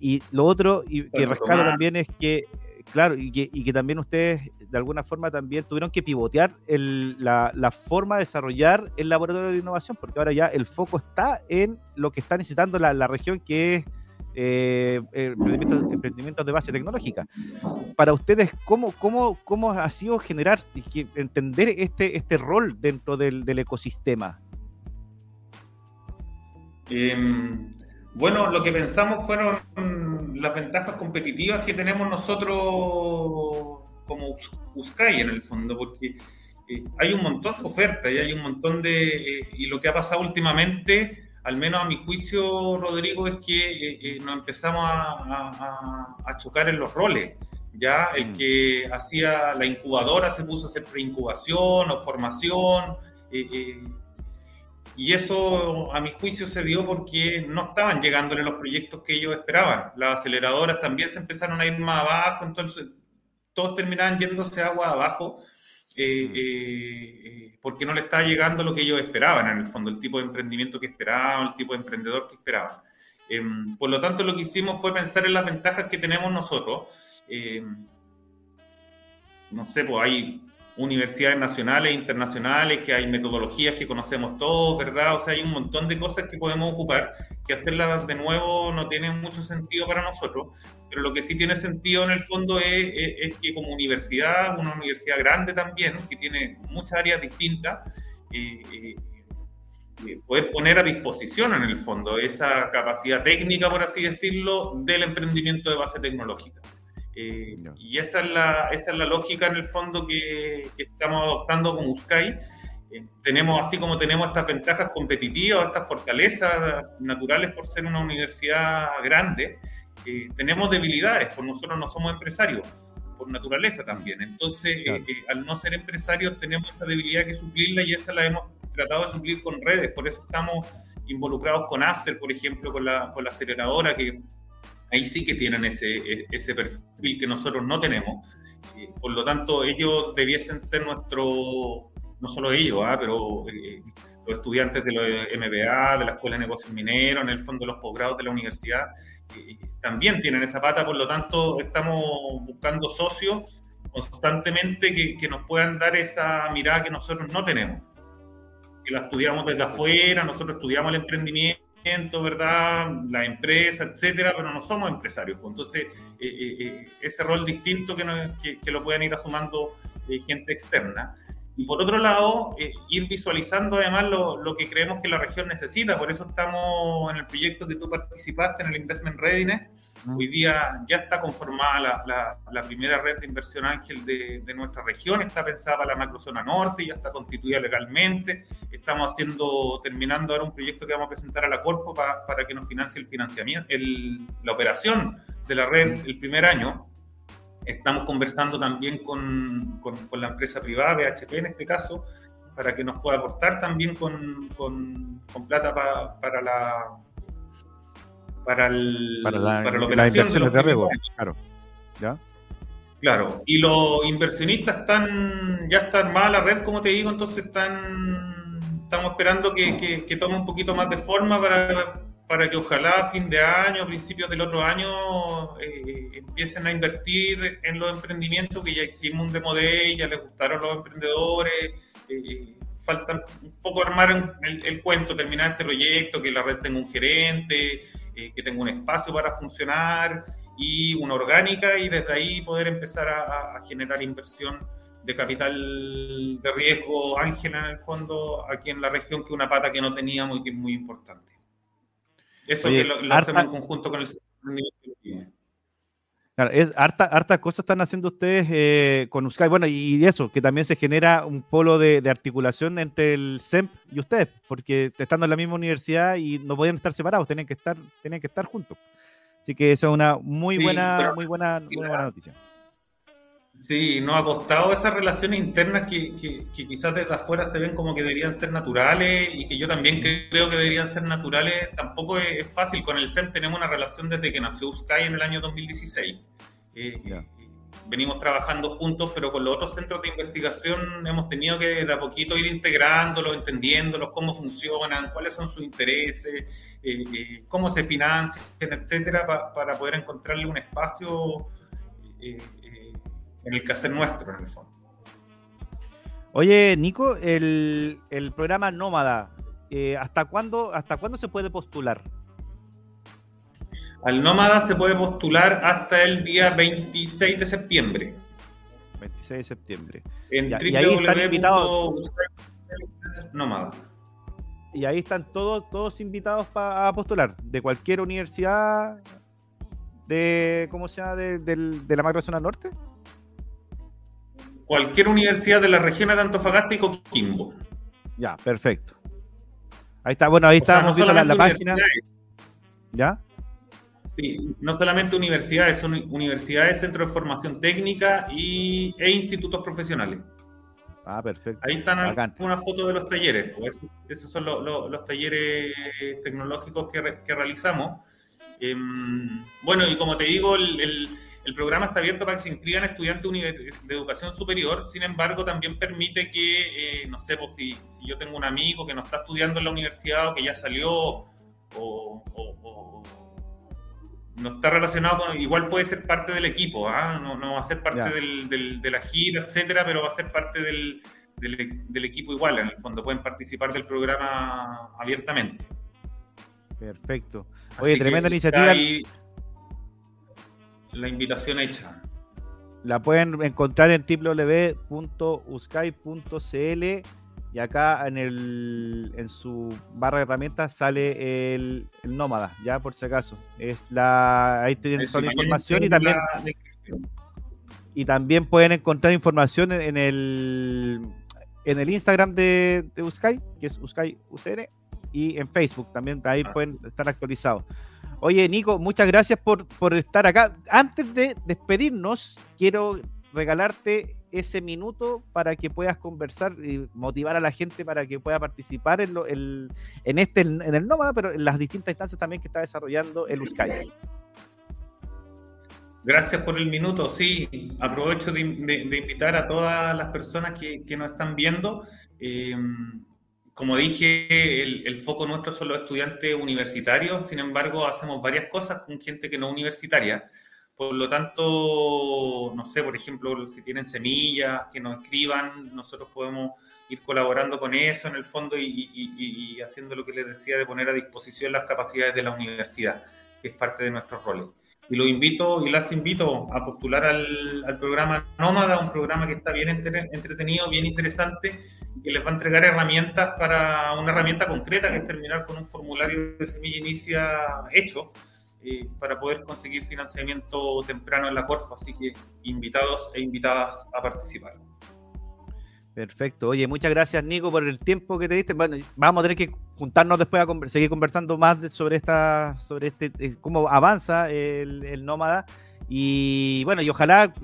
Y lo otro y que rescato también es que Claro, y que, también ustedes de alguna forma también tuvieron que pivotear la, forma de desarrollar el laboratorio de innovación, porque ahora ya el foco está en lo que está necesitando la, región, que es eh, emprendimientos, de base tecnológica. Para ustedes, ¿cómo, cómo, cómo ha sido generar y entender este, este rol dentro del, ecosistema? Em, bueno, lo que pensamos fueron las ventajas competitivas que tenemos nosotros como USCAI en el fondo, porque eh, hay un montón de ofertas y hay un montón de... Eh, y lo que ha pasado últimamente, al menos a mi juicio, Rodrigo, es que eh, nos empezamos a, chocar en los roles. Ya el mm. que hacía la incubadora se puso a hacer preincubación o formación. Y eso, a mi juicio, se dio porque no estaban llegándole los proyectos que ellos esperaban. Las aceleradoras también se empezaron a ir más abajo, entonces todos terminaban yéndose agua abajo eh, mm. eh, eh, porque no le estaba llegando lo que ellos esperaban, en el fondo, el tipo de emprendimiento que esperaban, el tipo de emprendedor que esperaban. Em, por lo tanto, lo que hicimos fue pensar en las ventajas que tenemos nosotros. Em, no sé, pues hay universidades nacionales e internacionales, que hay metodologías que conocemos todos, ¿verdad? O sea, hay un montón de cosas que podemos ocupar, que hacerlas de nuevo no tiene mucho sentido para nosotros, pero lo que sí tiene sentido en el fondo es, que como universidad, una universidad grande también, que tiene muchas áreas distintas, eh, eh, eh, poder poner a disposición en el fondo esa capacidad técnica, por así decirlo, del emprendimiento de base tecnológica. Eh, y esa es, la, esa es la lógica en el fondo que, estamos adoptando con USCAI. Eh, tenemos, así como tenemos estas ventajas competitivas, estas fortalezas naturales por ser una universidad grande, eh, tenemos debilidades, por nosotros no somos empresarios, por naturaleza también. Entonces, al no ser empresarios, tenemos esa debilidad que suplirla y esa la hemos tratado de suplir con redes. Por eso estamos involucrados con Aster, por ejemplo, con la, con la aceleradora que ahí sí que tienen ese, e, ese perfil que nosotros no tenemos. Eh, por lo tanto, ellos debiesen ser nuestro, no solo ellos, ¿ah? pero eh, los estudiantes de los MBA, de la Escuela de Negocios Mineros, en el fondo los posgrados de la universidad, eh, también tienen esa pata, por lo tanto, estamos buscando socios constantemente que, que nos puedan dar esa mirada que nosotros no tenemos. Que la estudiamos desde afuera, nosotros estudiamos el emprendimiento ¿verdad? La empresa, etcétera, pero no somos empresarios. Pues. Entonces, eh, eh, eh, ese rol distinto que, que, lo puedan ir asumando gente externa. Y por otro lado, ir visualizando además lo, lo, que creemos que la región necesita. Por eso estamos en el proyecto que tú participaste, en el Investment Readiness, Hoy día ya está conformada la, la, primera red de inversión ángel de, de, nuestra región, está pensada para la macrozona norte, ya está constituida legalmente. Estamos haciendo, terminando ahora un proyecto que vamos a presentar a la Corfo para, para que nos financie el financiamiento, el, la operación de la red el primer año. Estamos conversando también con, con, la empresa privada, BHP en este caso, para que nos pueda aportar también con, con plata para la para, el, para, la, para la operación de, de riesgo, claro. ¿Ya? Claro, y los inversionistas están, ya están más a la red, como te digo, entonces están, estamos esperando que, que, tome un poquito más de forma para, para que ojalá a fin de año, a principios del otro año, eh, empiecen a invertir en los emprendimientos que ya hicimos un demo de ya les gustaron los emprendedores. Eh, falta un poco armar el, el, cuento, terminar este proyecto, que la red tenga un gerente, eh, que tenga un espacio para funcionar y una orgánica y desde ahí poder empezar a, generar inversión de capital de riesgo ángel en el fondo aquí en la región que una pata que no teníamos y que es muy importante. Eso que lo, hacemos en conjunto con el Claro, es, harta, hartas cosas están haciendo ustedes eh, con Uskai. Bueno, y eso, que también se genera un polo de, articulación entre el SEMP y ustedes, porque estando en la misma universidad y no podían estar separados, tienen que estar, tienen que estar juntos. Así que eso es una muy buena, muy buena, muy buena noticia. Sí, nos ha costado esas relaciones internas que, que, quizás desde afuera se ven como que deberían ser naturales y que yo también creo que deberían ser naturales. Tampoco es, fácil. Con el SEM tenemos una relación desde que nació USCAI en el año 2016. Eh, venimos trabajando juntos, pero con los otros centros de investigación hemos tenido que de a poquito ir integrándolos, entendiéndolos, cómo funcionan, cuáles son sus intereses, eh, eh, cómo se financian, etcétera, para poder encontrarle un espacio en el que hacer nuestro, en el fondo. Oye, Nico, el, programa Nómada, eh, ¿hasta, cuándo, ¿hasta cuándo se puede postular? Al Nómada se puede postular hasta el día 26 de septiembre. 26 de septiembre. En y ahí están invitados. Nómada. Y ahí están todos, todos invitados para postular, de cualquier universidad de, ¿cómo se llama? De, de la macrozona norte cualquier universidad de la región de Antofagasta y Coquimbo. Ya, perfecto. Ahí está, bueno, ahí está, la, página. ¿Ya? Sí, no solamente universidades, son universidades, centros de formación técnica y, e institutos profesionales. Ah, perfecto. Ahí están algunas fotos de los talleres. Pues, esos son los talleres tecnológicos que, realizamos. Em, bueno, y como te digo, el el programa está abierto para que se inscriban estudiantes de educación superior, sin embargo, también permite que, eh, no sé, pues, si, yo tengo un amigo que no está estudiando en la universidad o que ya salió o, no está relacionado con, igual puede ser parte del equipo, ¿ah? no, va a ser parte de la gira, etcétera, pero va a ser parte del, del, equipo igual, en el fondo, pueden participar del programa abiertamente. Perfecto. Oye, tremenda iniciativa la invitación hecha. La pueden encontrar en www.uskai.cl y acá en el en su barra de herramientas sale el, nómada, ya por si acaso. Es la ahí tienen toda la información y también y también pueden encontrar información en, el en el Instagram de, de Uskai, que es Uskai UCR, y en Facebook también ahí ah. pueden estar actualizados. Oye, Nico, muchas gracias por, estar acá. Antes de despedirnos, quiero regalarte ese minuto para que puedas conversar y motivar a la gente para que pueda participar en, en este en el Nómada, pero en las distintas instancias también que está desarrollando el USCAI. Gracias por el minuto. Sí, aprovecho de, invitar a todas las personas que, nos están viendo. Eh, como dije, el, foco nuestro son los estudiantes universitarios, sin embargo, hacemos varias cosas con gente que no es universitaria. Por lo tanto, no sé, por ejemplo, si tienen semillas, que nos escriban, nosotros podemos ir colaborando con eso en el fondo y haciendo lo que les decía de poner a disposición las capacidades de la universidad, que es parte de nuestros roles y los invito y las invito a postular al, programa Nómada, un programa que está bien entretenido, bien interesante, que les va a entregar herramientas para una herramienta concreta, que es terminar con un formulario de semilla inicia hecho eh, para poder conseguir financiamiento temprano en la Corfo. Así que invitados e invitadas a participar. Perfecto. Oye, muchas gracias, Nico, por el tiempo que te diste. Bueno, vamos a tener que juntarnos después a seguir conversando más sobre esta, sobre este, eh, cómo avanza el, el nómada. Y bueno, y ojalá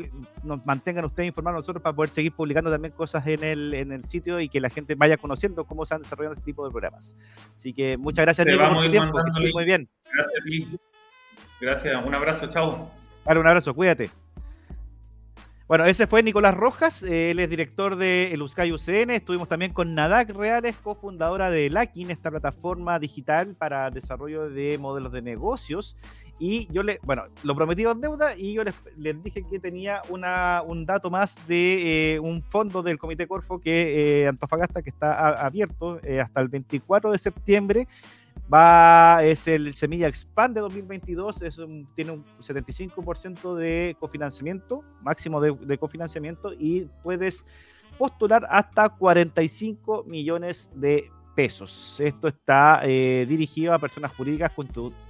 nos mantengan ustedes informados nosotros para poder seguir publicando también cosas en el, en el sitio y que la gente vaya conociendo cómo se han desarrollado este tipo de programas. Así que muchas gracias, Nico, por tu tiempo. Muy bien. Gracias a ti. Gracias, un abrazo, chao. Vale, un abrazo, cuídate. Bueno, ese fue Nicolás Rojas, eh, él es director de el USCAI UCN. Estuvimos también con Nadak Reales, cofundadora de Lakin, esta plataforma digital para desarrollo de modelos de negocios. Y yo le, bueno, lo prometí en deuda y yo les, dije que tenía una, un dato más de eh, un fondo del Comité Corfo que eh, Antofagasta que está abierto hasta el 24 de septiembre Va, es el Semilla Expand de 2022, es tiene un 75% de cofinanciamiento, máximo de, cofinanciamiento, y puedes postular hasta 45 millones de pesos. Esto está eh, dirigido a personas jurídicas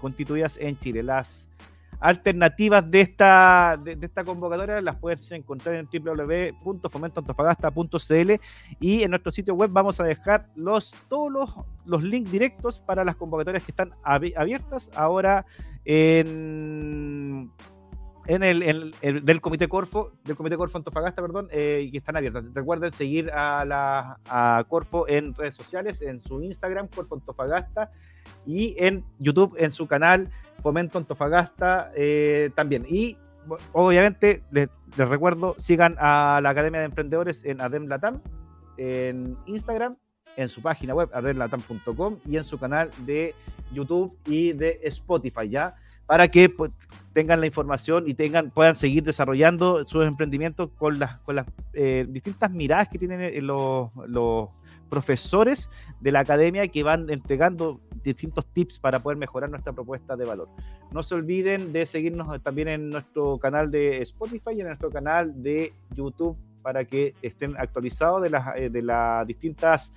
constituidas en Chile. Las alternativas de esta, de, esta convocatoria las puedes encontrar en www.fomentoantofagasta.cl y en nuestro sitio web vamos a dejar los, todos los, los links directos para las convocatorias que están abiertas ahora en en el, del Comité Corfo, del Comité Corfo Antofagasta, perdón, eh, que están abiertas. Recuerden seguir a la a Corfo en redes sociales, en su Instagram, Corfo Antofagasta, y en YouTube, en su canal Fomento Antofagasta eh, también. Y obviamente les, recuerdo, sigan a la Academia de Emprendedores en Adem Latam, en Instagram, en su página web, ademlatam.com, y en su canal de YouTube y de Spotify, ¿ya? Para que pues, tengan la información y tengan, puedan seguir desarrollando sus emprendimientos con las, con las eh, distintas miradas que tienen eh, los, los profesores de la academia que van entregando distintos tips para poder mejorar nuestra propuesta de valor. No se olviden de seguirnos también en nuestro canal de Spotify y en nuestro canal de YouTube para que estén actualizados de las, eh, de las distintas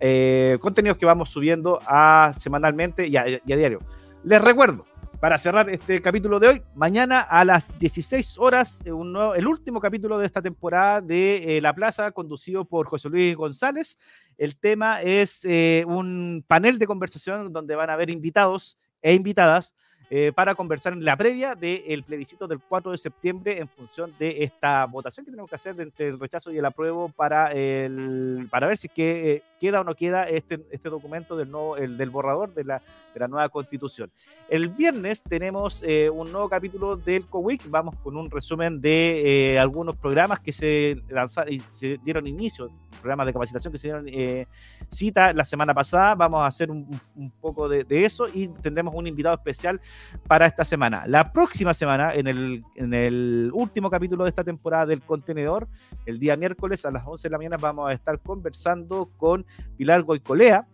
eh, contenidos que vamos subiendo a, semanalmente y a, y a diario. Les recuerdo, para cerrar este capítulo de hoy, mañana a las 16 horas, eh, el último capítulo de esta temporada de eh, La Plaza, conducido por José Luis González. El tema es eh, un panel de conversación donde van a haber invitados e invitadas eh, para conversar en la previa del plebiscito del 4 de septiembre en función de esta votación que tenemos que hacer entre el rechazo y el apruebo para, el, para ver si eh, queda o no queda este, este documento del, nuevo, el, del borrador de la, de la nueva constitución. El viernes tenemos eh, un nuevo capítulo del COWIC, vamos con un resumen de algunos programas que se lanzaron se dieron inicio, programas de capacitación que se dieron cita la semana pasada, vamos a hacer un, un poco de, de eso y tendremos un invitado especial para esta semana. La próxima semana, en el, en el último capítulo de esta temporada del contenedor, el día miércoles a las 11 de la mañana vamos a estar conversando con Pilar Goicolea.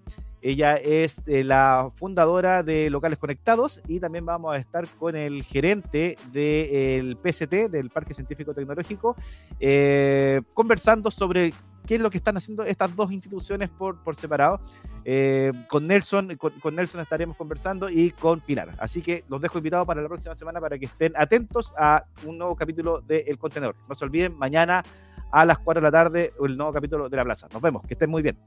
Ella es eh, la fundadora de Locales Conectados y también vamos a estar con el gerente del PCT, del Parque Científico Tecnológico, eh, conversando sobre qué es lo que están haciendo estas dos instituciones por, por separado. Eh, con Nelson, con, Nelson estaremos conversando y con Pilar. Así que los dejo invitados para la próxima semana para que estén atentos a un nuevo capítulo de El Contenedor. No se olviden, mañana a las 4 de la tarde el nuevo capítulo de La Plaza. Nos vemos, que estén muy bien.